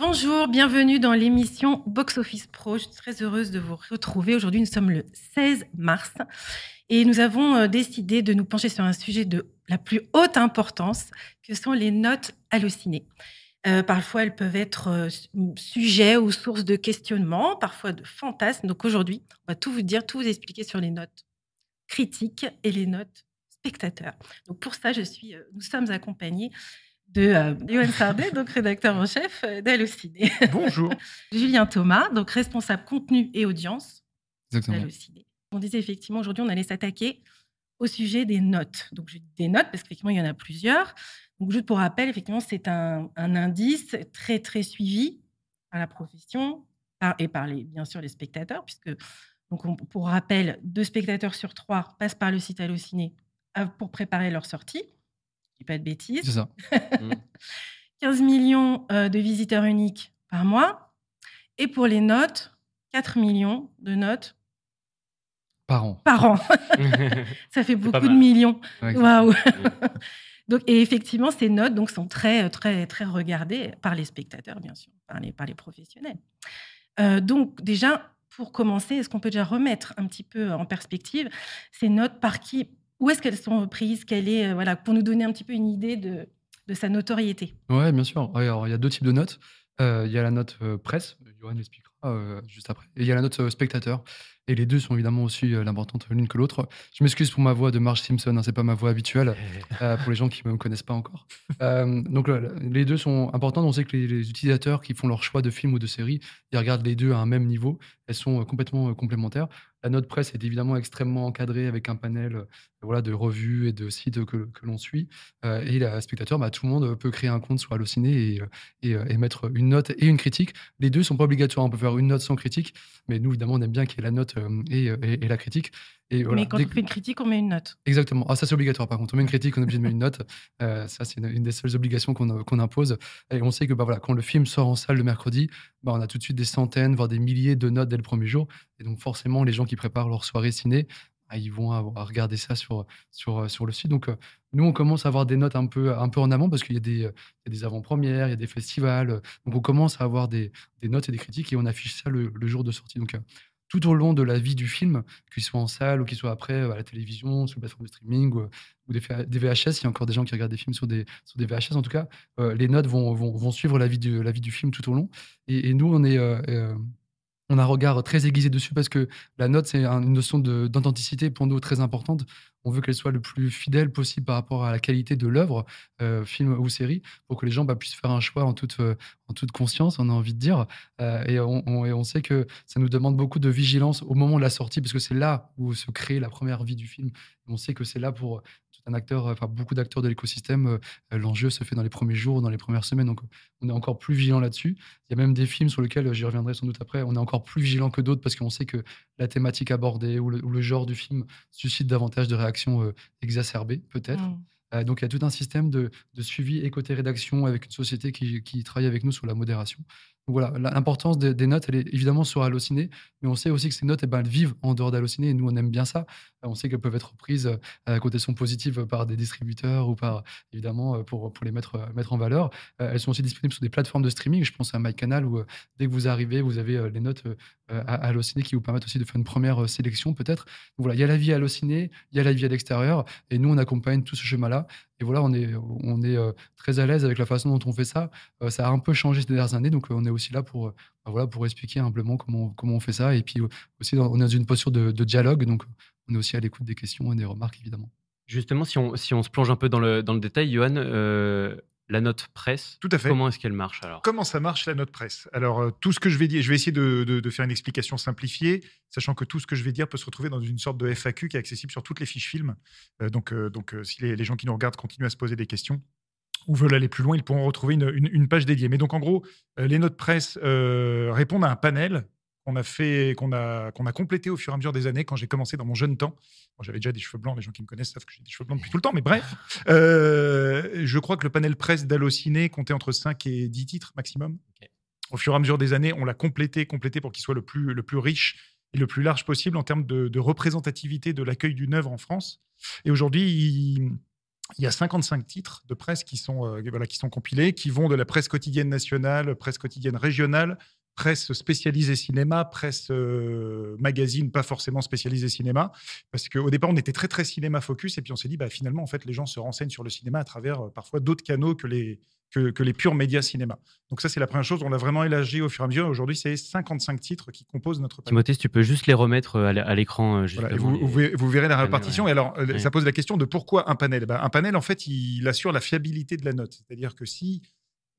Bonjour, bienvenue dans l'émission Box Office Pro. Je suis très heureuse de vous retrouver. Aujourd'hui, nous sommes le 16 mars et nous avons euh, décidé de nous pencher sur un sujet de la plus haute importance que sont les notes hallucinées. Euh, parfois, elles peuvent être euh, sujet ou source de questionnement, parfois de fantasmes. Donc aujourd'hui, on va tout vous dire, tout vous expliquer sur les notes critiques et les notes spectateurs. Donc pour ça, je suis, nous sommes accompagnés de euh, Yoann Sardet, donc rédacteur en chef euh, d'Allociné. Bonjour. Julien Thomas, donc responsable contenu et audience d'Allociné. On disait effectivement aujourd'hui on allait s'attaquer au sujet des notes. Donc je dis des notes parce qu'effectivement il y en a plusieurs. Donc juste pour rappel, effectivement c'est un, indice très très suivi par la profession et par les, bien sûr les spectateurs, puisque donc pour rappel, deux spectateurs sur trois passent par le site Allociné euh, pour préparer leur sortie dis pas de bêtises. C'est ça. 15 millions euh, de visiteurs uniques par mois. Et pour les notes, 4 millions de notes par an. Par an. ça fait beaucoup de millions. Waouh. donc, et effectivement, ces notes donc, sont très, très, très regardées par les spectateurs, bien sûr, par les, par les professionnels. Euh, donc, déjà, pour commencer, est-ce qu'on peut déjà remettre un petit peu en perspective ces notes par qui où est-ce qu'elles sont prises Quelle est, euh, voilà, Pour nous donner un petit peu une idée de, de sa notoriété. Oui, bien sûr. Alors, il y a deux types de notes. Euh, il y a la note euh, presse, Johan l'expliquera juste après, et il y a la note spectateur. Et les deux sont évidemment aussi l'importante l'une que l'autre. Je m'excuse pour ma voix de Marge Simpson, hein, c'est pas ma voix habituelle pour les gens qui ne me connaissent pas encore. donc les deux sont importantes. On sait que les, les, utilisateurs qui font leur choix de film ou de série, ils regardent les deux à un même niveau. Elles sont complètement complémentaires. La note presse est évidemment extrêmement encadrée avec un panel euh, voilà, de revues et de sites que, que l'on suit. Euh, et les spectateur, bah, tout le monde peut créer un compte sur Allociné et, euh, et, mettre une note et une critique. Les deux sont pas obligatoires. On peut faire une note sans critique, mais nous, évidemment, on aime bien qu'il y ait la note et, et la critique. Mais quand on fait une critique, on met une note. Exactement. Ah, ça, c'est obligatoire. Par contre, on met une critique, on est obligé de mettre une note. Euh, ça, c'est une, des seules obligations qu'on impose. Et on sait que bah, voilà, quand le film sort en salle le mercredi, bah, on a tout de suite des centaines, voire des milliers de notes dès le premier jour. Et donc, forcément, les gens qui préparent leur soirée ciné, bah, ils vont regarder ça sur, sur, sur le site. Donc, euh, nous, on commence à avoir des notes un peu, un peu en amont parce qu'il y a des, des avant-premières, il y a des festivals. Donc, on commence à avoir des, des, notes et des critiques et on affiche ça le, jour de sortie. Donc, euh, tout au long de la vie du film, qu'il soit en salle ou qu'il soit après euh, à la télévision, sur les plateformes de streaming ou, des, VHS. Il y a encore des gens qui regardent des films sur des, sur des VHS. En tout cas, euh, les notes vont, vont, vont, suivre la vie, du, la vie du film tout au long. Et, nous, on est. Euh, on a un regard très aiguisé dessus parce que la note, c'est une notion d'authenticité pour nous très importante. On veut qu'elle soit le plus fidèle possible par rapport à la qualité de l'œuvre, euh, film ou série, pour que les gens bah, puissent faire un choix en toute, euh, en toute conscience, on a envie de dire. Euh, et, on, sait que ça nous demande beaucoup de vigilance au moment de la sortie, parce que c'est là où se crée la première vie du film. On sait que c'est là pour un acteur, enfin beaucoup d'acteurs de l'écosystème, l'enjeu se fait dans les premiers jours, dans les premières semaines. Donc, on est encore plus vigilant là-dessus. Il y a même des films sur lesquels j'y reviendrai sans doute après. On est encore plus vigilant que d'autres parce qu'on sait que la thématique abordée ou le, genre du film suscite davantage de réactions euh, exacerbées, peut-être. Mmh. Euh, donc, il y a tout un système de, suivi et côté rédaction avec une société qui, qui, travaille avec nous sur la modération voilà, l'importance des, notes, elle est évidemment sur Allociné, mais on sait aussi que ces notes, eh ben, elles vivent en dehors d'Allociné, et nous, on aime bien ça. On sait qu'elles peuvent être prises euh, à côté sont positives par des distributeurs ou par, évidemment, euh, pour, pour les mettre, euh, mettre en valeur. Elles sont aussi disponibles sur des plateformes de streaming. Je pense à MyCanal, où dès que vous arrivez, vous avez les notes à Allociné qui vous permettent aussi de faire une première sélection, peut-être. Voilà, il y a la vie à Allociné, il y a la vie à l'extérieur, et nous, on accompagne tout ce chemin-là. Et voilà, on est, on est très à l'aise avec la façon dont on fait ça. ça a un peu changé ces dernières années, donc on est aussi là pour, bah voilà, pour expliquer humblement comment, comment on fait ça. Et puis aussi, on est dans une posture de, dialogue, donc on est aussi à l'écoute des questions et des remarques, évidemment. Justement, si on, on se plonge un peu dans le, détail, Johan, euh, la note presse, tout à fait. comment est-ce qu'elle marche alors? Comment ça marche la note presse? Alors, euh, tout ce que je vais dire, je vais essayer de, de, faire une explication simplifiée, sachant que tout ce que je vais dire peut se retrouver dans une sorte de FAQ qui est accessible sur toutes les fiches films. Euh, donc, donc si les, les, gens qui nous regardent continuent à se poser des questions, ou veulent aller plus loin, ils pourront retrouver une, page dédiée. Mais donc, en gros, euh, les notes presse euh, répondent à un panel qu'on a fait, qu'on a, qu'on a complété au fur et à mesure des années quand j'ai commencé dans mon jeune temps. J'avais déjà des cheveux blancs, les gens qui me connaissent savent que j'ai des cheveux blancs depuis tout le temps, mais bref. Euh, je crois que le panel presse d'Allociné comptait entre 5 et 10 titres maximum. Au fur et à mesure des années, on l'a complété, complété pour qu'il soit le plus, le plus riche et le plus large possible en termes de, de représentativité de l'accueil d'une œuvre en France. Et aujourd'hui, il il y a 55 titres de presse qui sont, euh, voilà, qui sont compilés, qui vont de la presse quotidienne nationale, presse quotidienne régionale, presse spécialisée cinéma, presse euh, magazine pas forcément spécialisée cinéma, parce qu'au départ on était très très cinéma focus et puis on s'est dit bah, finalement en fait les gens se renseignent sur le cinéma à travers euh, parfois d'autres canaux que les, que, que les purs médias cinéma. Donc ça c'est la première chose, on l'a vraiment élargi au fur et à mesure. Aujourd'hui c'est 55 titres qui composent notre panel. Timothée, si tu peux juste les remettre euh, à l'écran. Voilà, vous, les- vous verrez- la répartition. ouais. Et alors, Ouais. ça pose la question de pourquoi un panel? Eh ben, Un panel, en fait, il assure la fiabilité de la note. C'est-à-dire que si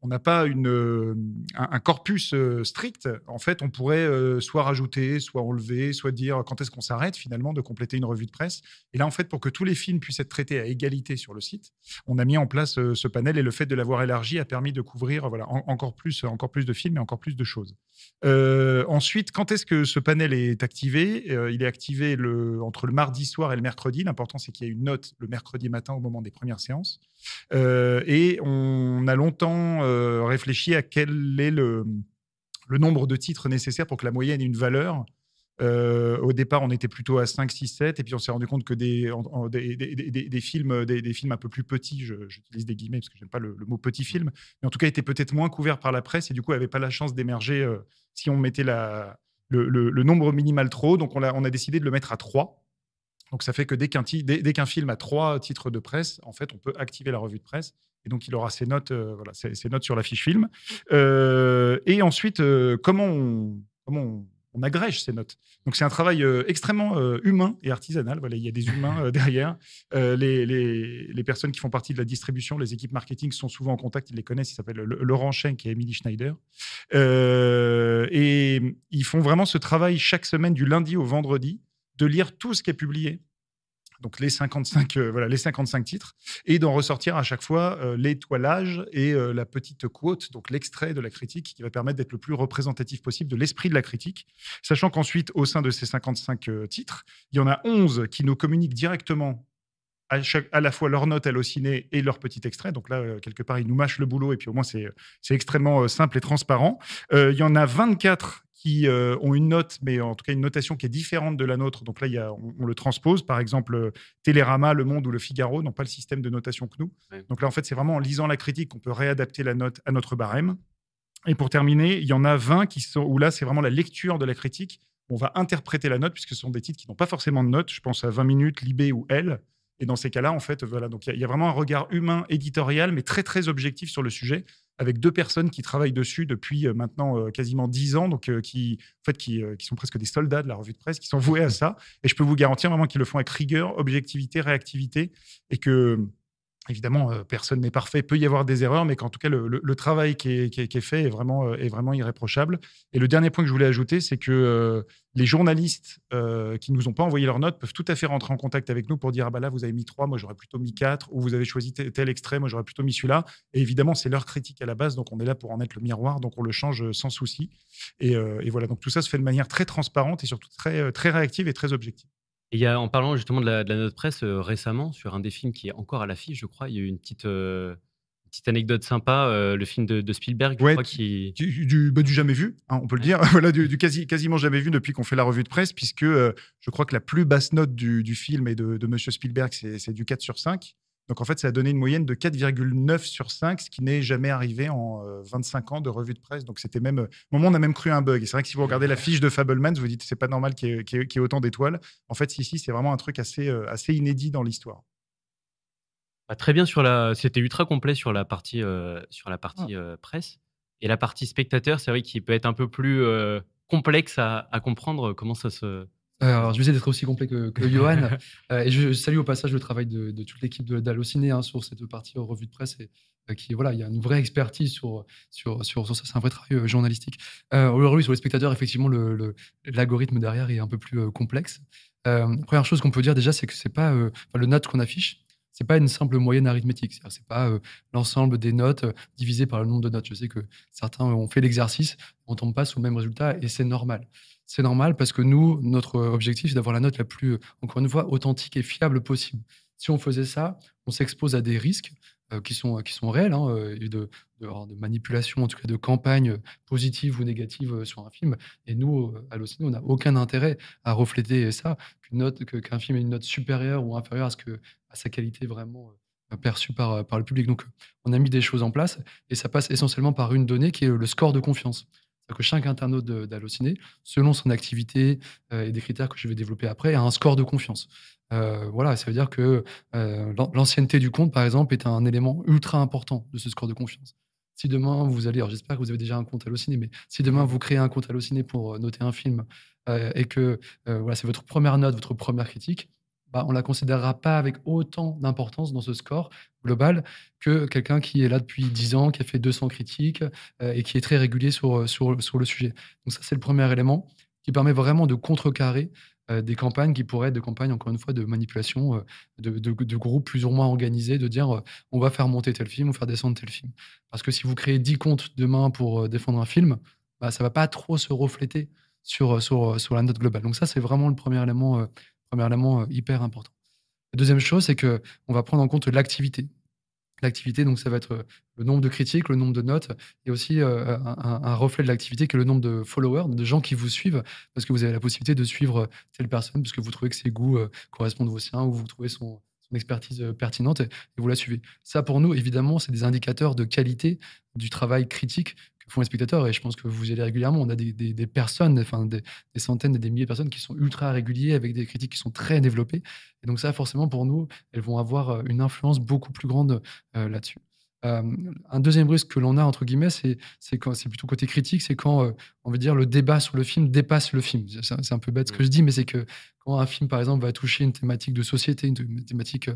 on n'a pas euh, un, corpus euh, strict, en fait, on pourrait euh, soit rajouter, soit enlever, soit dire quand est-ce qu'on s'arrête finalement de compléter une revue de presse. Et là, en fait, pour que tous les films puissent être traités à égalité sur le site, on a mis en place ce panel et le fait de l'avoir élargi a permis de couvrir voilà, en- encore, plus, encore plus de films et encore plus de choses. Ensuite, quand est-ce que ce panel est activé? Il est activé entre le mardi soir et le mercredi. L'important, c'est qu'il y ait une note le mercredi matin au moment des premières séances. Euh, et on a longtemps euh, réfléchi à quel est le, nombre de titres nécessaires pour que la moyenne ait une valeur. Euh, au départ, on était plutôt à 5, 6, 7, et puis on s'est rendu compte que des, films, des, films un peu plus petits, je- j'utilise des guillemets parce que j'aime pas le, mot petit film, mais en tout cas étaient peut-être moins couverts par la presse et du coup n'avaient pas la chance d'émerger si on mettait le, nombre minimal trop. Donc on a, on a décidé de le mettre à 3. Donc ça fait que dès qu'un dès, film a trois titres de presse, en fait, on peut activer la revue de presse. Et donc, il aura ses notes, euh, voilà, ses, notes sur la fiche film. Euh, et ensuite, euh, comment, on, comment on, agrège ces notes? Donc, c'est un travail euh, extrêmement euh, humain et artisanal. Voilà, il y a des humains derrière. Les, les- les personnes qui font partie de la distribution, les équipes marketing sont souvent en contact. Ils les connaissent. Ils s'appellent Le- Laurent Schenk et Emily Schneider. Et ils font vraiment ce travail chaque semaine, du lundi au vendredi, de lire tout ce qui est publié donc les 55, euh, voilà, les 55 titres, et d'en ressortir à chaque fois euh, l'étoilage et euh, la petite quote, donc l'extrait de la critique, qui va permettre d'être le plus représentatif possible de l'esprit de la critique. Sachant qu'ensuite, au sein de ces 55 euh, titres, il y en a 11 qui nous communiquent directement à, chaque, à la fois leur note hallucinée et leur petit extrait. Donc là, euh, quelque part, ils nous mâchent le boulot, et puis au moins, c'est extrêmement euh, simple et transparent. Euh, il y en a 24 qui euh, ont une note, mais en tout cas une notation qui est différente de la nôtre. Donc là, il y a, on, on le transpose. Par exemple, Télérama, Le Monde ou Le Figaro n'ont pas le système de notation que nous. Ouais. Donc là, en fait, c'est vraiment en lisant la critique qu'on peut réadapter la note à notre barème. Et pour terminer, il y en a 20 qui sont, où là, c'est vraiment la lecture de la critique. On va interpréter la note, puisque ce sont des titres qui n'ont pas forcément de note. Je pense à 20 minutes, Libé ou Elle. Et dans ces cas-là, en fait, voilà, donc il y a- vraiment un regard humain, éditorial, mais très très objectif sur le sujet, avec deux personnes qui travaillent dessus depuis euh, maintenant euh, quasiment dix ans, donc euh, qui, en fait, qui sont presque des soldats de la revue de presse, qui sont voués à ça. Et je peux vous garantir vraiment qu'ils le font avec rigueur, objectivité, réactivité, et que Évidemment, euh, personne n'est parfait, peut y avoir des erreurs, mais qu'en tout cas, le, travail qui est, fait est vraiment, euh, est vraiment irréprochable. Et le dernier point que je voulais ajouter, c'est que euh, les journalistes qui nous ont pas envoyé leurs notes peuvent tout à fait rentrer en contact avec nous pour dire ah bah là vous avez mis 3, moi j'aurais plutôt mis 4, ou vous avez choisi tel, tel extrait, moi j'aurais plutôt mis celui-là. Et évidemment, c'est leur critique à la base, donc on est là pour en être le miroir, donc on le change sans souci. Et, voilà, donc tout ça se fait de manière très transparente et surtout très réactive et très objective. Et il y a, en parlant justement de la, de la note presse euh, récemment, sur un des films qui est encore à l'affiche, je crois, il y a eu une petite, euh, une petite anecdote sympa, euh, le film de, de Spielberg, je Ouais, crois, tu- qui. du, du, bah, du jamais vu, hein, on peut le dire, voilà, du, du quasi, quasiment jamais vu depuis qu'on fait la revue de presse, puisque je crois que la plus basse note du, film et de, de Monsieur Spielberg, c'est c'est du 4 sur 5. Donc en fait, ça a donné une moyenne de 4,9 sur 5, ce qui n'est jamais arrivé en euh, 25 ans de revue de presse. Donc c'était même, euh, au moment, on a même cru un bug. Et c'est vrai que si vous regardez la fiche de Fableman, vous vous dites c'est pas normal qu'il y, ait- qu'il y autant d'étoiles. En fait, si, si, c'est vraiment un truc assez, euh, assez inédit dans l'histoire. Bah, très bien sur la. C'était ultra complet sur la partie, euh, sur la partie euh, presse. Et la partie spectateur, c'est vrai qu'il peut être un peu plus euh, complexe à, à comprendre comment ça se. Euh, alors, je vais essayer d'être aussi complet que, que Johan. Euh, et je salue au passage le travail de, de toute l'équipe de- d'Allociné hein, sur cette partie revue de presse. Et, euh, qui, voilà, il y a une vraie expertise sur, sur, sur, sur ça. C'est un vrai travail euh, journalistique. Aujourd'hui, sur les spectateurs, effectivement, le- le- l'algorithme derrière est un peu plus complexe. Première chose qu'on peut dire déjà, c'est que c'est pas le note qu'on affiche. C'est pas une simple moyenne arithmétique. C'est pas euh, l'ensemble des notes euh, divisé par le nombre de notes. Je sais que certains ont fait l'exercice, on tombe pas sur le même résultat et c'est normal. C'est normal parce que nous, notre objectif, c'est d'avoir la note la plus, encore une fois, authentique et fiable possible. Si on faisait ça, on s'expose à des risques euh, qui, sont, qui sont réels, hein, euh, de, manipulation, en tout cas de campagne positive ou négative euh, sur un film. Et nous, à l'OCN, on n'a aucun intérêt à refléter ça, qu'un film ait une note supérieure ou inférieure à, ce que, à sa qualité vraiment perçu par, par le public. Donc, on a mis des choses en place et ça passe essentiellement par une donnée qui est le score de confiance. Que chaque internaute d'Allociné, selon son activité et des critères que je vais développer après, a un score de confiance. voilà, ça veut dire que l'ancienneté du compte, par exemple, est un élément ultra important de ce score de confiance. Si demain vous allez, alors j'espère que vous avez déjà un compte Allociné, mais si demain vous créez un compte Allociné pour noter un film et que voilà, c'est votre première note, votre première critique, bah, on ne la considérera pas avec autant d'importance dans ce score global que quelqu'un qui est là depuis 10 ans, qui a fait 200 critiques euh, et qui est très régulier sur, sur, sur le sujet. Donc ça, c'est le premier élément qui permet vraiment de contrecarrer euh, des campagnes qui pourraient être des campagnes, encore une fois, de manipulation euh, de, de, groupes plus ou moins organisés, de dire on va faire monter tel film ou faire descendre tel film. Parce que si vous créez 10 comptes demain pour défendre un film, bah, ça ne va pas trop se refléter sur, sur, sur la note globale. Donc ça, c'est vraiment le premier élément Premier élément euh, hyper important. La deuxième chose, c'est qu'on va prendre en compte l'activité. L'activité, donc ça va être euh, le nombre de critiques, le nombre de notes, et aussi euh, un, reflet de l'activité qui est le nombre de followers, de gens qui vous suivent, parce que vous avez la possibilité de suivre telle personne, parce que vous trouvez que ses goûts correspondent aux siens, ou vous trouvez son expertise pertinente, et vous la suivez. Ça, pour nous, évidemment, c'est des indicateurs de qualité du travail critique font les spectateurs. Et je pense que vous y allez régulièrement. On a des, personnes, enfin des, centaines et des milliers de personnes qui sont ultra réguliers avec des critiques qui sont très développées. Et donc ça, forcément, pour nous, elles vont avoir euh, une influence beaucoup plus grande euh, là-dessus. Euh, un deuxième risque que l'on a, entre guillemets, c'est, plutôt côté critique, c'est quand, on veut dire, le débat sur le film dépasse le film. C'est, un peu bête ce que je dis, mais c'est que quand un film, par exemple, va toucher une thématique de société, une thématique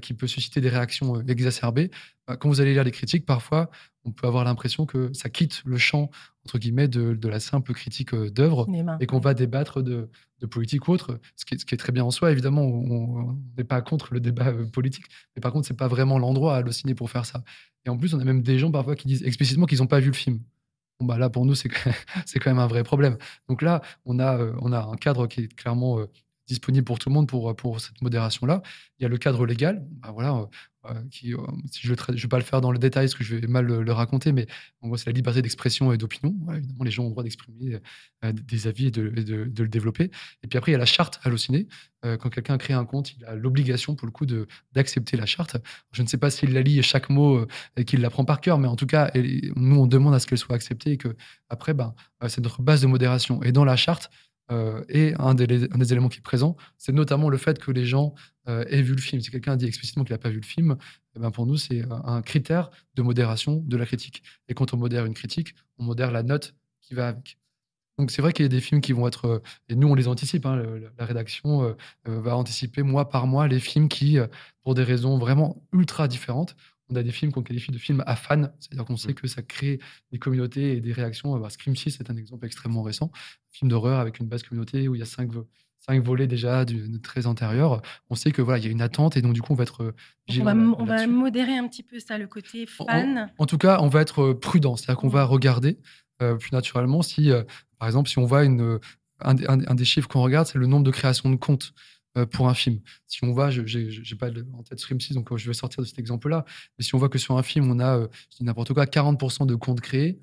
qui peut susciter des réactions exacerbées, bah, quand vous allez lire les critiques, parfois, on peut avoir l'impression que ça quitte le champ, entre guillemets, de, la simple critique euh, d'œuvre et qu'on va débattre de, politique ou autre, ce qui, est, très bien en soi. Évidemment, on n'est pas contre le débat euh, politique, mais par contre, c'est pas vraiment l'endroit à le ciné pour faire ça. Et en plus, on a même des gens parfois qui disent explicitement qu'ils n'ont pas vu le film. Bah là, pour nous, c'est quand même un vrai problème. Donc là, on a, euh, on a un cadre qui est clairement disponible pour tout le monde pour, pour cette modération-là. Il y a le cadre légal. Bah voilà, qui, euh, si je ne vais pas le faire dans le détail, parce que je vais mal le, raconter, mais c'est la liberté d'expression et d'opinion. évidemment, les gens ont le droit d'exprimer euh, des avis et de, le développer. Et puis après, il y a la charte hallucinée. Euh, quand quelqu'un crée un compte, il a l'obligation, pour le coup, d'accepter la charte. Je ne sais pas s'il la lit chaque mot et qu'il la prend par cœur, mais en tout cas, nous, on demande à ce qu'elle soit acceptée et que, après, ben, c'est notre base de modération. Et dans la charte, euh, et un des, éléments qui est présent, c'est notamment le fait que les gens euh, aient vu le film. Si quelqu'un dit explicitement qu'il n'a pas vu le film, eh ben pour nous, c'est un critère de modération de la critique. Et quand on modère une critique, on modère la note qui va avec. Donc c'est vrai qu'il y a des films qui vont être, euh, et nous on les anticipe, hein, la rédaction va anticiper mois par mois les films qui, pour des raisons vraiment ultra différentes, on a des films qu'on qualifie de films à fans, c'est-à-dire qu'on sait mm. que ça crée des communautés et des réactions. Bah, Scream 6 c'est un exemple extrêmement récent, film d'horreur avec une base communauté où il y a cinq, cinq volets déjà du, très antérieur. On sait que voilà, il y a une attente et donc du coup on va être vigilant. On va, modérer un petit peu ça, le côté fan. En, tout cas, on va être prudent, c'est-à-dire qu'on va regarder euh, plus naturellement si, euh, par exemple, si on voit une, un, un des chiffres qu'on regarde, c'est le nombre de créations de comptes. Euh, pour un film. Si on je n'ai pas en tête Scream 6, donc euh, je vais sortir de cet exemple-là, mais si on voit que sur un film, on a, euh, n'importe quoi, 40% de comptes créés,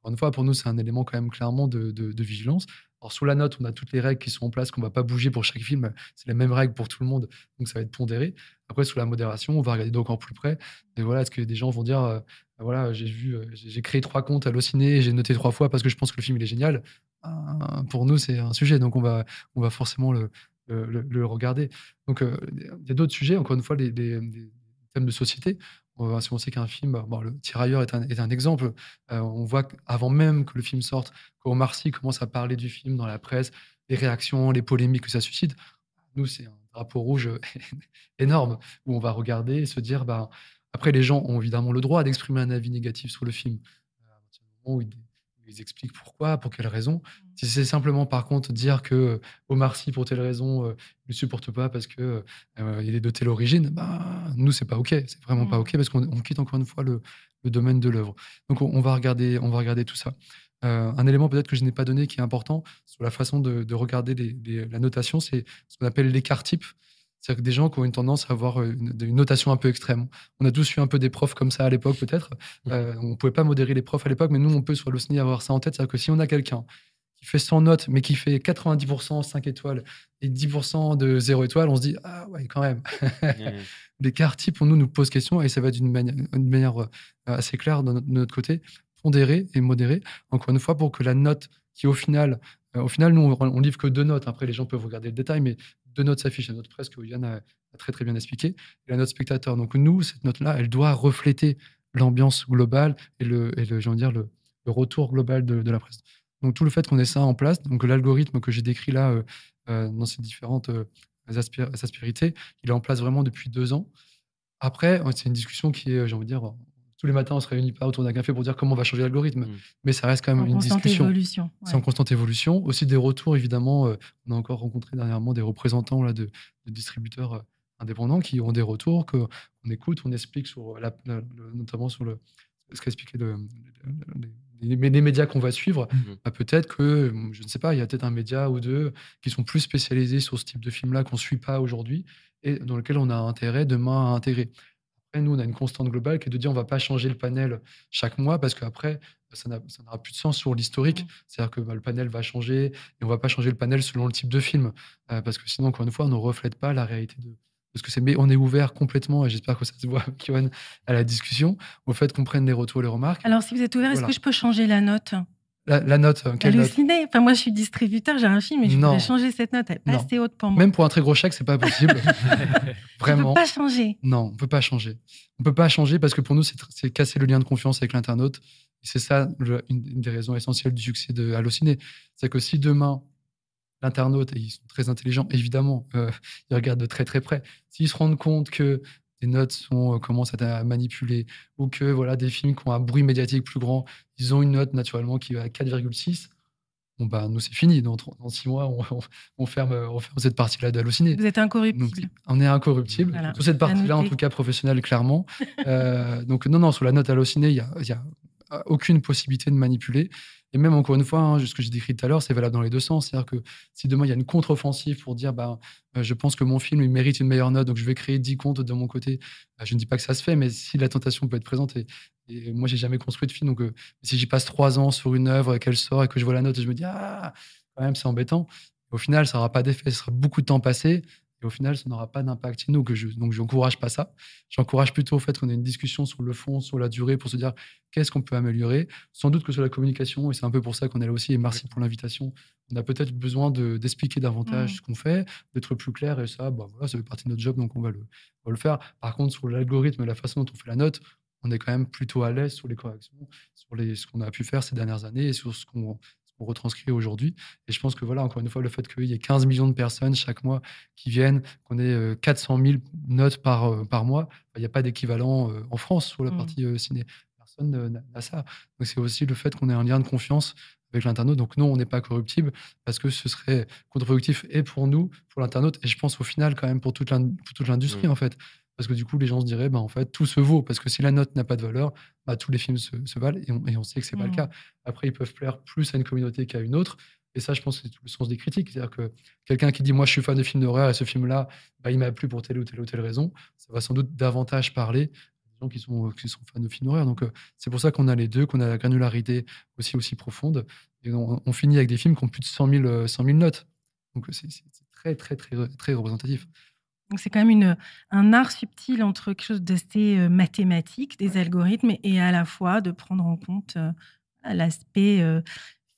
encore une fois, pour nous, c'est un élément quand même clairement de, vigilance. Alors, sous la note, on a toutes les règles qui sont en place, qu'on ne va pas bouger pour chaque film. C'est les mêmes règles pour tout le monde, donc ça va être pondéré. Après, sous la modération, on va regarder encore plus près. Et voilà, est-ce que des gens vont dire, voilà, j'ai vu, j'ai créé trois comptes à ciné, j'ai noté trois fois parce que je pense que le film il est génial. pour nous, c'est un sujet, donc on va, on va forcément le, le, regarder. Donc, euh, il y a d'autres sujets, encore une fois, les, thèmes de société. si on sait qu'un film, le Tirailleur est un, est un exemple, euh, on voit qu'avant même que le film sorte, quand Marcy commence à parler du film dans la presse, les réactions, les polémiques que ça suscite, nous, c'est un drapeau rouge énorme où on va regarder et se dire, bah, après, les gens ont évidemment le droit d'exprimer un avis négatif sur le film. Ils expliquent pourquoi, pour quelle raison. Mmh. Si c'est simplement, par contre, dire que euh, Omar Sy, pour telle raison, euh, ne supporte pas parce que euh, il est de telle origine, bah, nous, c'est pas OK. C'est vraiment pas mmh. OK parce qu'on quitte encore une fois le, domaine de l'œuvre. Donc, on, va regarder, on va regarder tout ça. un élément peut-être que je n'ai pas donné qui est important sur la façon de, regarder la notation, c'est ce qu'on appelle l'écart type. C'est-à-dire que des gens qui ont une tendance à avoir une, notation un peu extrême. On a tous eu un peu des profs comme ça à l'époque, peut-être. Euh, on ne pouvait pas modérer les profs à l'époque, mais nous, on peut sur le SNI avoir ça en tête. C'est-à-dire que si on a quelqu'un qui fait 100 notes, mais qui fait 90% 5 étoiles et 10% de 0 étoile, on se dit, ah ouais, quand même. L'écart type, pour nous, nous pose question et ça va d'une manière, manière euh, assez claire de notre, côté, pondéré et modéré. Encore une fois, pour que la note qui, au final, euh, au final, nous, on, livre que deux notes. Après, les gens peuvent regarder le détail, mais deux notes s'affichent. La note presse que Yann a, très très bien expliqué, et la note spectateur. Donc nous, cette note-là, elle doit refléter l'ambiance globale et le, et le, dire, le, retour global de, la presse. Donc tout le fait qu'on ait ça en place, donc l'algorithme que j'ai décrit là euh, euh, dans ces différentes aspérités, il est en place vraiment depuis deux ans. Après, c'est une discussion qui est, j'ai envie de dire, tous les matins, on se réunit pas autour d'un café pour dire comment on va changer l'algorithme. Mm. Mais ça reste quand même une discussion. Évolution, C'est en constante évolution. Aussi des retours, évidemment. Euh, on a encore rencontré dernièrement des représentants là, de, distributeurs euh, indépendants qui ont des retours, qu'on écoute, on explique sur la, notamment sur le, ce qu'a expliqué le, les, médias qu'on va suivre. Mm. Bah, peut-être que, je ne sais pas, il y a peut-être un média ou deux qui sont plus spécialisés sur ce type de film-là qu'on ne suit pas aujourd'hui et dans lequel on a intérêt demain à intégrer nous, on a une constante globale qui est de dire on va pas changer le panel chaque mois parce qu'après, ça n'aura plus de sens sur l'historique. Mmh. C'est-à-dire que bah, le panel va changer et on va pas changer le panel selon le type de film euh, parce que sinon, encore une fois, on ne reflète pas la réalité de, ce que c'est. Mais on est ouvert complètement et j'espère que ça se voit, Kiwan, à la discussion, au fait qu'on prenne les retours, les remarques. Alors, si vous êtes ouvert, est-ce que je peux changer la note? La, note, euh, quelle Halluciné. Enfin, moi, je suis distributeur, j'ai un film et je voudrais changer cette note. Elle est pas assez haute pour moi. Même pour un très gros chèque, c'est pas possible. Vraiment. On peut pas changer. Non, on peut pas changer. On peut pas changer parce que pour nous, c'est casser le lien de confiance avec l'internaute. Et c'est ça une, des raisons essentielles du succès de Allociné. C'est que si demain, l'internaute, et ils sont très intelligents, évidemment, euh, ils regardent de très très près, s'ils se rendent compte que les notes sont, euh, commencent à être manipulées, ou que voilà, des films qui ont un bruit médiatique plus grand, ils ont une note naturellement qui est à 4,6. Bon, bah, nous, c'est fini. Dans, dans, six mois, on, ferme, on ferme cette partie-là d'halluciner. Vous êtes incorruptible. on est incorruptible. Sur cette partie-là, en tout cas professionnelle, clairement. Euh, donc, non, non, sur la note hallucinée, il a, y a aucune possibilité de manipuler. Et même encore une fois, hein, ce que j'ai décrit tout à l'heure, c'est valable dans les deux sens. C'est-à-dire que si demain il y a une contre-offensive pour dire bah, euh, je pense que mon film il mérite une meilleure note, donc je vais créer 10 comptes de mon côté, bah, je ne dis pas que ça se fait, mais si la tentation peut être présente, et, moi j'ai jamais construit de film, donc euh, si j'y passe trois ans sur une œuvre et qu'elle sort et que je vois la note et je me dis ah, quand même c'est embêtant, au final ça n'aura pas d'effet, ce sera beaucoup de temps passé au final, ça n'aura pas d'impact chez nous. Que je, donc, je n'encourage pas ça. J'encourage plutôt au fait qu'on ait une discussion sur le fond, sur la durée, pour se dire qu'est-ce qu'on peut améliorer. Sans doute que sur la communication, et c'est un peu pour ça qu'on est là aussi, et merci pour l'invitation, on a peut-être besoin d'expliquer davantage mmh. ce qu'on fait, d'être plus clair, et ça, bah, voilà, ça fait partie de notre job, donc on va le, le faire. Par contre, sur l'algorithme et la façon dont on fait la note, on est quand même plutôt à l'aise sur les corrections, sur les, ce qu'on a pu faire ces dernières années et sur ce qu'on on retranscrit aujourd'hui. Et je pense que voilà, encore une fois, le fait qu'il y ait 15 millions de personnes chaque mois qui viennent, qu'on ait 400 euh, 000 notes par, euh, par mois, il n'y a pas d'équivalent euh, en France sur la mmh. partie ciné. Personne n'a ça. Donc c'est aussi le fait qu'on ait un lien de confiance avec l'internaute. Donc non, on n'est pas corruptible parce que ce serait contre-productif et pour nous, pour l'internaute, et je pense au final quand même pour toute l'industrie mmh. en fait. Parce que du coup, les gens se diraient, bah, en fait, tout se vaut. Parce que si la note n'a pas de valeur, bah, tous les films se, valent. Et on, et on, sait que c'est pas le mmh. cas. Après, ils peuvent plaire plus à une communauté qu'à une autre. Et ça, je pense que c'est tout le sens des critiques. C'est-à-dire que quelqu'un qui dit, moi, je suis fan de films d'horreur et ce film-là, bah, il m'a plu pour telle ou telle ou telle raison, ça va sans doute davantage parler des gens qui sont, qui sont fans de films d'horreur. Donc, euh, c'est pour ça qu'on a les deux, qu'on a la granularité aussi, aussi profonde. Et on, finit avec des films qui ont plus de 100 000, 100 000 notes. Donc, c'est très, très, très, très représentatif. Donc c'est quand même une, un art subtil entre quelque chose d'assez euh, mathématique, des algorithmes, et à la fois de prendre en compte euh, l'aspect euh,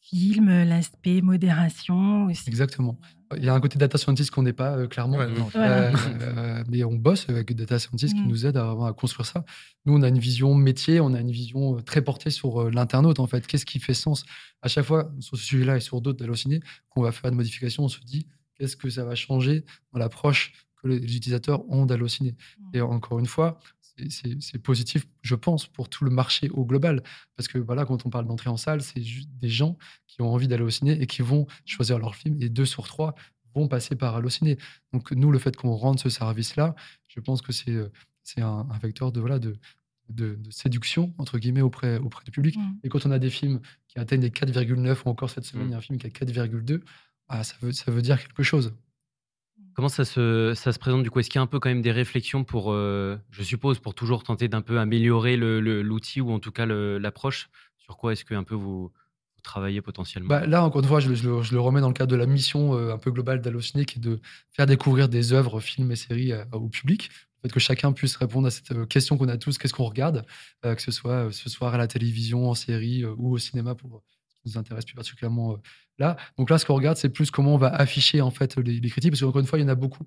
film, l'aspect modération aussi. Exactement. Il y a un côté data scientist qu'on n'est pas, clairement. mais on bosse avec des data scientists qui mmh. nous aident à, construire ça. Nous, on a une vision métier, on a une vision très portée sur l'internaute, en fait. Qu'est-ce qui fait sens? À chaque fois, sur ce sujet-là et sur d'autres d'Allociné, qu'on va faire de modifications, on se dit qu'est-ce que ça va changer dans l'approche que les utilisateurs ont d'halluciner. Mmh. Et encore une fois, c'est positif, je pense, pour tout le marché au global. Parce que voilà, quand on parle d'entrée en salle, c'est des gens qui ont envie d'aller au ciné et qui vont choisir leur film. Et deux sur trois vont passer par Allociné. Donc nous, le fait qu'on rende ce service-là, je pense que c'est un, un vecteur de, voilà, de, de, séduction, entre guillemets, auprès, auprès du public. Mmh. Et quand on a des films qui atteignent les 4,9, ou encore cette semaine, mmh. il y a un film qui a 4,2, bah, ça, veut, ça veut dire quelque chose. Comment ça se, ça se présente du coup? Est-ce qu'il y a un peu quand même des réflexions pour, euh, je suppose, pour toujours tenter d'un peu améliorer l'outil ou en tout cas l'approche? Sur quoi est-ce que un peu vous, travailler potentiellement? Bah, Là, encore une fois, je, le remets dans le cadre de la mission un peu globale d'Allociné, qui est de faire découvrir des œuvres, films et séries au public. Le fait que chacun puisse répondre à cette question qu'on a tous, qu'est-ce qu'on regarde, que ce soit ce soir à la télévision, en série ou au cinéma pour nous intéresse plus particulièrement là. Donc là, ce qu'on regarde, c'est plus comment on va afficher en fait les, les critiques, parce qu'encore une fois, il y en a beaucoup.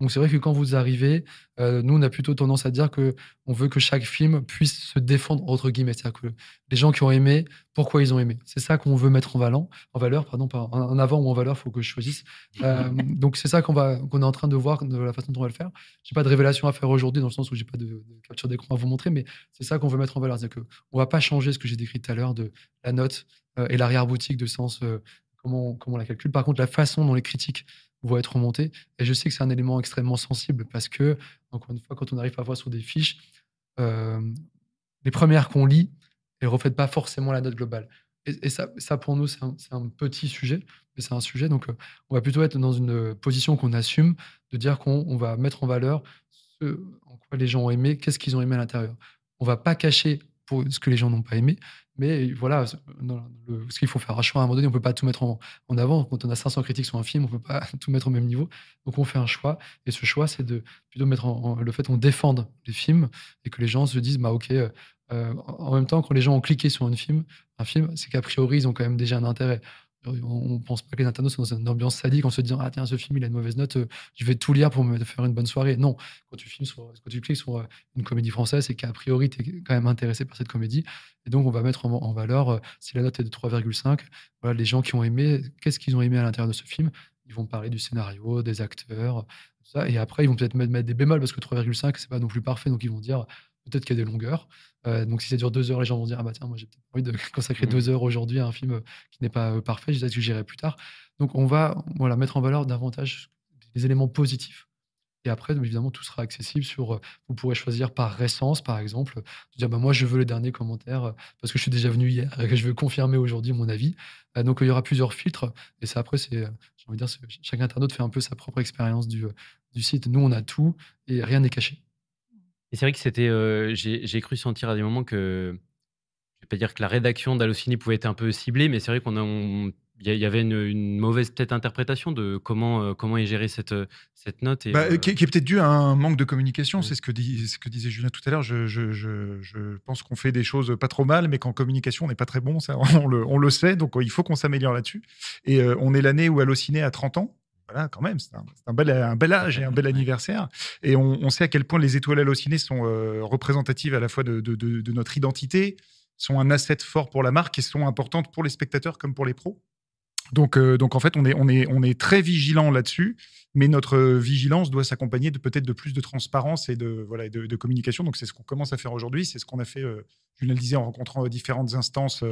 Donc c'est vrai que quand vous arrivez, euh, nous on a plutôt tendance à dire que on veut que chaque film puisse se défendre entre guillemets, c'est-à-dire que les gens qui ont aimé, pourquoi ils ont aimé? C'est ça qu'on veut mettre en valeur, en valeur, pardon, en avant ou en valeur, faut que je choisisse. Euh, donc c'est ça qu'on va, qu'on est en train de voir de la façon dont on va le faire. J'ai pas de révélation à faire aujourd'hui dans le sens où j'ai pas de, capture d'écran à vous montrer, mais c'est ça qu'on veut mettre en valeur, c'est que on va pas changer ce que j'ai décrit tout à l'heure de la note euh, et l'arrière boutique de sens comment comment on la calcule. Par contre, la façon dont les critiques vont être remontées. Et je sais que c'est un élément extrêmement sensible parce que, encore une fois, quand on arrive parfois sur des fiches, euh, les premières qu'on lit, elles ne reflètent pas forcément la note globale. Et, ça, ça, pour nous, c'est un, petit sujet, mais c'est un sujet. Donc, euh, on va plutôt être dans une position qu'on assume, de dire qu'on va mettre en valeur ce en quoi les gens ont aimé, qu'est-ce qu'ils ont aimé à l'intérieur. On va pas cacher pour ce que les gens n'ont pas aimé, mais voilà, ce qu'il faut faire un choix à un moment donné, on peut pas tout mettre en, avant. Quand on a 500 critiques sur un film, on peut pas tout mettre au même niveau. Donc on fait un choix, et ce choix, c'est de plutôt mettre en, le fait qu'on défende les films et que les gens se disent, bah ok. Euh, en même temps, quand les gens ont cliqué sur un film, un film, c'est qu'a priori ils ont quand même déjà un intérêt. On ne pense pas que les internautes sont dans une ambiance sadique en se disant Ah, tiens, ce film, il a une mauvaise note, euh, je vais tout lire pour me faire une bonne soirée. Non, quand tu, filmes quand tu cliques sur euh, une comédie française, c'est qu'a priori, tu es quand même intéressé par cette comédie. Et donc, on va mettre en, valeur, euh, si la note est de 3,5, voilà, les gens qui ont aimé, qu'est-ce qu'ils ont aimé à l'intérieur de ce film? Ils vont parler du scénario, des acteurs, ça. Et après, ils vont peut-être mettre, mettre des bémols parce que 3,5, c'est pas non plus parfait. Donc, ils vont dire peut-être qu'il y a des longueurs. Euh, donc si ça dure deux heures, les gens vont dire ah bah tiens moi j'ai peut-être envie de consacrer deux mmh. heures aujourd'hui à un film qui n'est pas euh, parfait, je que j'irai plus tard? Donc on va voilà mettre en valeur davantage les éléments positifs. Et après, évidemment, tout sera accessible sur. Euh, vous pourrez choisir par récence, par exemple, de dire bah, moi, je veux les derniers commentaires parce que je suis déjà venu hier et que je veux confirmer aujourd'hui mon avis. donc, il y aura plusieurs filtres. Et ça, après, c'est, j'ai envie de dire, chaque internaute fait un peu sa propre expérience du, du site. Nous, on a tout et rien n'est caché. Et c'est vrai que c'était, euh, j'ai cru sentir à des moments que, je vais pas dire que la rédaction d'Allociné pouvait être un peu ciblée, mais c'est vrai qu'on il y, avait une, mauvaise peut-être interprétation de comment euh, comment est gérée cette cette note et, bah, qui, est peut-être dû à un manque de communication c'est ce que dit, ce que disait Julien tout à l'heure je, je, je, pense qu'on fait des choses pas trop mal mais qu'en communication on n'est pas très bon ça on le, on le sait donc il faut qu'on s'améliore là-dessus. Et euh, on est l'année où Allociné a 30 ans voilà, quand même, c'est un, bel, un bel âge et un bel anniversaire. Et on, sait à quel point les étoiles hallucinées sont euh, représentatives à la fois de, de, notre identité, sont un asset fort pour la marque et sont importantes pour les spectateurs comme pour les pros. Donc, euh, donc en fait, on est, on est, on est très vigilant là-dessus, mais notre vigilance doit s'accompagner de peut-être de plus de transparence et de, voilà, de, communication. Donc c'est ce qu'on commence à faire aujourd'hui, c'est ce qu'on a fait, euh, je le disais, en rencontrant euh, différentes instances.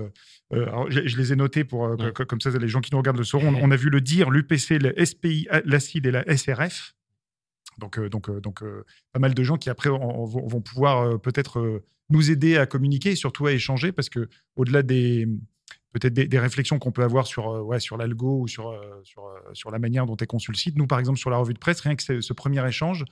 je, les ai notés pour, comme ça, les gens qui nous regardent le sauront. On, a vu le DIR, l'UPC, le SPI, l'ACID et la SRF. Donc, donc, donc pas mal de gens qui après vont pouvoir peut-être nous aider à communiquer et surtout à échanger parce que au-delà des peut-être des, réflexions qu'on peut avoir sur, euh, ouais, sur l'algo ou sur, euh, sur, euh, sur, la manière dont est conçu le site. Nous, par exemple, sur la revue de presse, rien que ce, premier échange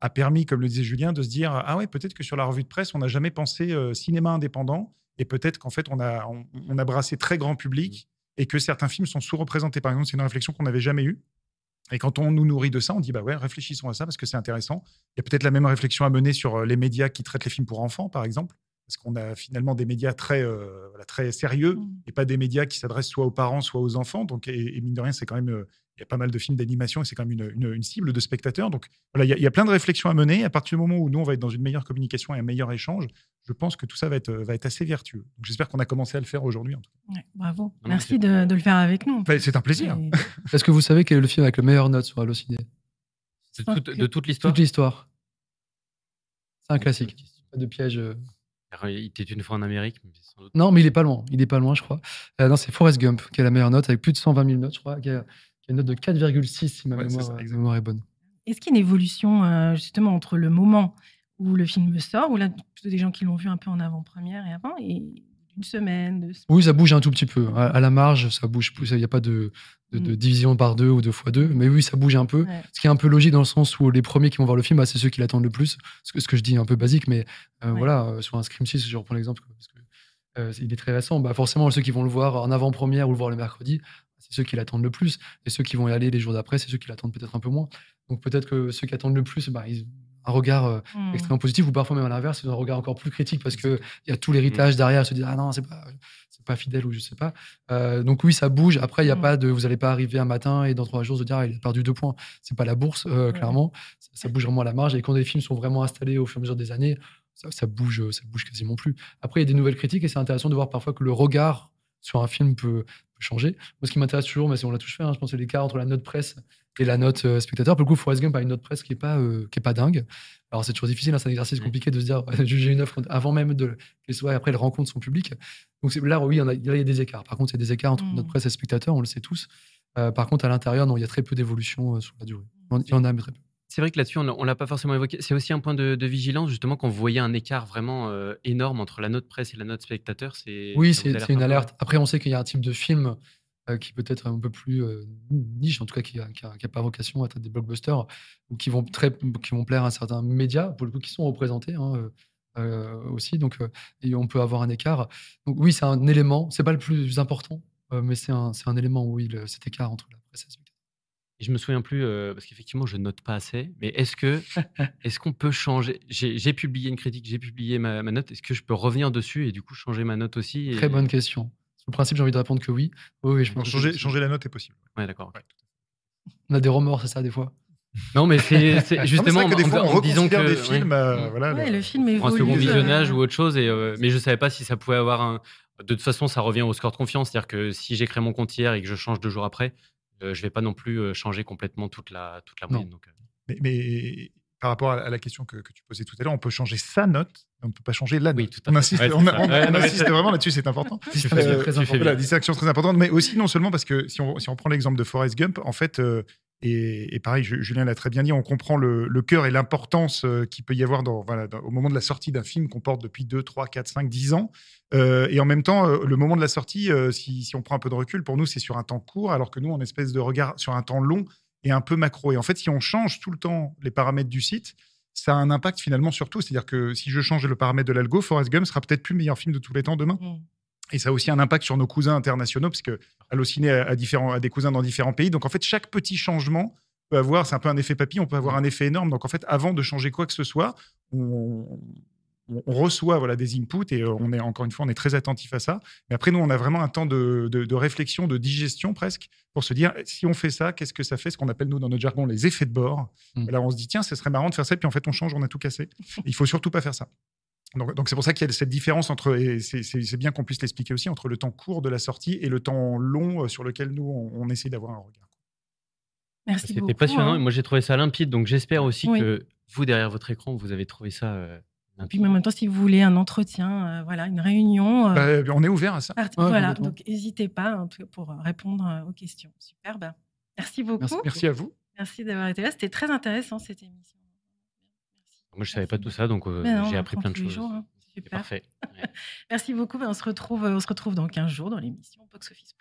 a permis, comme le disait Julien, de se dire Ah ouais, peut-être que sur la revue de presse, on n'a jamais pensé cinéma indépendant et peut-être qu'en fait, on a, on, a brassé très grand public et que certains films sont sous-représentés. Par exemple, c'est une réflexion qu'on n'avait jamais eue. Et quand on nous nourrit de ça, on dit bah ouais, réfléchissons à ça parce que c'est intéressant. Il y a peut-être la même réflexion à mener sur les médias qui traitent les films pour enfants, par exemple parce qu'on a finalement des médias très, euh, très sérieux mmh. et pas des médias qui s'adressent soit aux parents, soit aux enfants. Donc, et, mine de rien, c'est quand même, euh, il y a pas mal de films d'animation et c'est quand même une, cible de spectateurs. Donc, voilà, il y, a, plein de réflexions à mener. À partir du moment où nous, on va être dans une meilleure communication et un meilleur échange, je pense que tout ça va être, va être assez vertueux. Donc, j'espère qu'on a commencé à le faire aujourd'hui. bravo. Merci de, le faire avec nous. c'est un plaisir. Est-ce que vous savez quel est le film avec le meilleur note sur Allociné? De, de toute l'histoire? Toute l'histoire. C'est un classique. Pas de piège. Euh, il était une fois en Amérique. Non, mais il est pas loin. Il est pas loin, je crois. Euh, non, c'est Forrest Gump qui a la meilleure note avec plus de 120 000 notes, je crois, qui a, une note de 4,6 si ma, mémoire, est bonne. Est-ce qu'il y a une évolution euh, justement entre le moment où le film sort, ou là, plutôt des gens qui l'ont vu un peu en avant-première et avant, et une semaine, deux Oui, ça bouge un tout petit peu. À, la marge, ça bouge plus. Il n'y a pas de, de, mm. division par deux ou deux fois deux. Mais oui, ça bouge un peu. Ce qui est un peu logique dans le sens où les premiers qui vont voir le film, bah, c'est ceux qui l'attendent le plus. Ce que, ce que je dis est un peu basique, mais euh, voilà, euh, sur un Scream 6, je reprends l'exemple parce que euh, il est très récent. Bah, forcément, ceux qui vont le voir en avant-première ou le voir le mercredi, c'est ceux qui l'attendent le plus. Et ceux qui vont y aller les jours d'après, c'est ceux qui l'attendent peut-être un peu moins. Donc peut-être que ceux qui attendent le plus, bah, ils un regard euh, Hmm. extrêmement positif ou parfois même à l'inverse, c'est un regard encore plus critique parce qu'il y a tout l'héritage derrière, se dire ah non, c'est pas, c'est pas fidèle ou je sais pas. Euh, donc oui, ça bouge. Après, il y a Mm. pas de, vous allez pas arriver un matin et dans trois jours se dire ah, il a perdu deux points. C'est pas la bourse, euh, Ouais. clairement. Ça, ça bouge vraiment à la marge. Et quand des films sont vraiment installés au fur et à mesure des années, ça, ça bouge, ça bouge quasiment plus. Après, il y a des nouvelles critiques et c'est intéressant de voir parfois que le regard sur un film peut, peut changer. Moi, ce qui m'intéresse toujours, mais c'est- on l'a tous fait, hein, je pense, c'est l'écart entre la note presse et la note euh, spectateur. Pour le coup, Forrest Gump a une note presse qui est pas, euh, qui est pas dingue. Alors, c'est toujours difficile, hein, c'est un exercice Mm. compliqué de se dire, juger une œuvre quand- avant même de qu'elle soit, après, elle rencontre son public. Donc, là, oui, il y, a, y des écarts. Par contre, il y a des écarts entre Mm. notre presse et spectateur, on le sait tous. Euh, par contre, à l'intérieur, non, il y a très peu d'évolution sur la durée. Il y en a, mais très peu. C'est vrai que là-dessus, on ne l'a pas forcément évoqué. C'est aussi un point de, de vigilance, justement, quand vous voyez un écart vraiment euh, énorme entre la note presse et la note spectateur. Oui, c'est une alerte. Après, on sait qu'il y a un type de film qui peut être un peu plus euh, niche, en tout cas qui n'a pas vocation à être des blockbusters, ou qui vont, très, qui vont plaire à certains médias, pour le coup, qui sont représentés hein, euh, euh, aussi. Donc, euh, et on peut avoir un écart. Donc oui, c'est un élément. C'est pas le plus important, euh, mais c'est un, élément, oui, le- cet écart entre la presse et. Et je me souviens plus, euh, parce qu'effectivement, je note pas assez, mais est-ce que est-ce qu'on peut changer J'ai j'ai publié une critique, j'ai publié ma, ma note. Est-ce que je peux revenir dessus et du coup changer ma note aussi et- Très bonne question. Le principe, j'ai envie de répondre que oui. Oui, oui, je pense que changer, changer la note est possible. Ouais, d'accord. Ouais. On a des remords, c'est ça, des fois. Non, mais c'est c'est Non, mais justement c'est vrai que des fois, en on reconsidère que des ouais. films. euh, Mm. voilà, Ouais, le- le film pour un second euh, visionnage ou autre chose. Et, euh, mais je savais pas si ça pouvait avoir un. De toute façon, ça revient au score de confiance. C'est-à-dire que si j'ai créé mon compte hier et que je change deux jours après, euh, je vais pas non plus changer complètement toute la, toute la moyenne. Donc, euh, Mais, mais par rapport à la question que, que tu posais tout à l'heure, on peut changer sa note, mais on ne peut pas changer la note. Oui, tout à on fait. insiste, Ouais, c'est on, Ouais, insiste vraiment là-dessus, c'est important. C'est bien. Voilà, distinction très importante, mais aussi non seulement parce que si on, si on prend l'exemple de Forrest Gump, en fait, euh, et, et pareil, Ju- Julien l'a très bien dit, on comprend le, le cœur et l'importance euh, qu'il peut y avoir dans, voilà, dans- au moment de la sortie d'un film qu'on porte depuis 2, 3, 4, 5, 10 ans. Euh, et en même temps, euh, le moment de la sortie, euh, si, si on prend un peu de recul, pour nous, c'est sur un temps court, alors que nous, on espèce de regard sur un temps long et un peu macro. Et en fait, si on change tout le temps les paramètres du site, ça a un impact finalement sur tout. C'est-à-dire que si je change le paramètre de l'algo, Forrest Gump sera peut-être plus le meilleur film de tous les temps demain. Mm. Et ça a aussi un impact sur nos cousins internationaux, parce que Allociné a, différents, a des cousins dans différents pays. Donc en fait, chaque petit changement peut avoir, c'est un peu un effet papillon, on peut avoir un effet énorme. Donc en fait, avant de changer quoi que ce soit, on, on- on reçoit voilà, des inputs et euh, on est encore une fois, on est très attentif à ça. Mais après, nous, on a vraiment un temps de, de- de réflexion, de digestion presque, pour se dire si on fait ça, qu'est-ce que ça fait Ce qu'on appelle nous dans notre jargon les effets de bord. Mm. Là, on se dit tiens, ce serait marrant de faire ça, puis en fait, on change, on a tout cassé. Il faut surtout pas faire ça. Donc, c'est pour ça qu'il y a cette différence entre, et c'est- bien qu'on puisse l'expliquer aussi, entre le temps court de la sortie et le temps long euh, sur lequel nous, on, on essaie d'avoir un regard. Merci C'était passionnant. hein. Et moi, j'ai trouvé ça limpide. Donc, j'espère aussi Oui. que vous, derrière votre écran, vous avez trouvé ça euh, Puis limpide. en même temps, si vous voulez un entretien, euh, voilà, une réunion, euh, Bah, on est ouvert à ça. ouais, voilà, donc n'hésitez pas cas, pour euh, répondre euh, aux questions. Superbe. Merci beaucoup. Merci. Merci à vous. Merci d'avoir été là. C'était très intéressant cette émission. Merci. Moi, je savais pas tout ça, donc euh, Mais non, j'ai on appris plein de choses. jours, hein. Super. parfait. Ouais. Merci beaucoup. On se retrouve, on se retrouve dans 15 jours dans l'émission Box Office.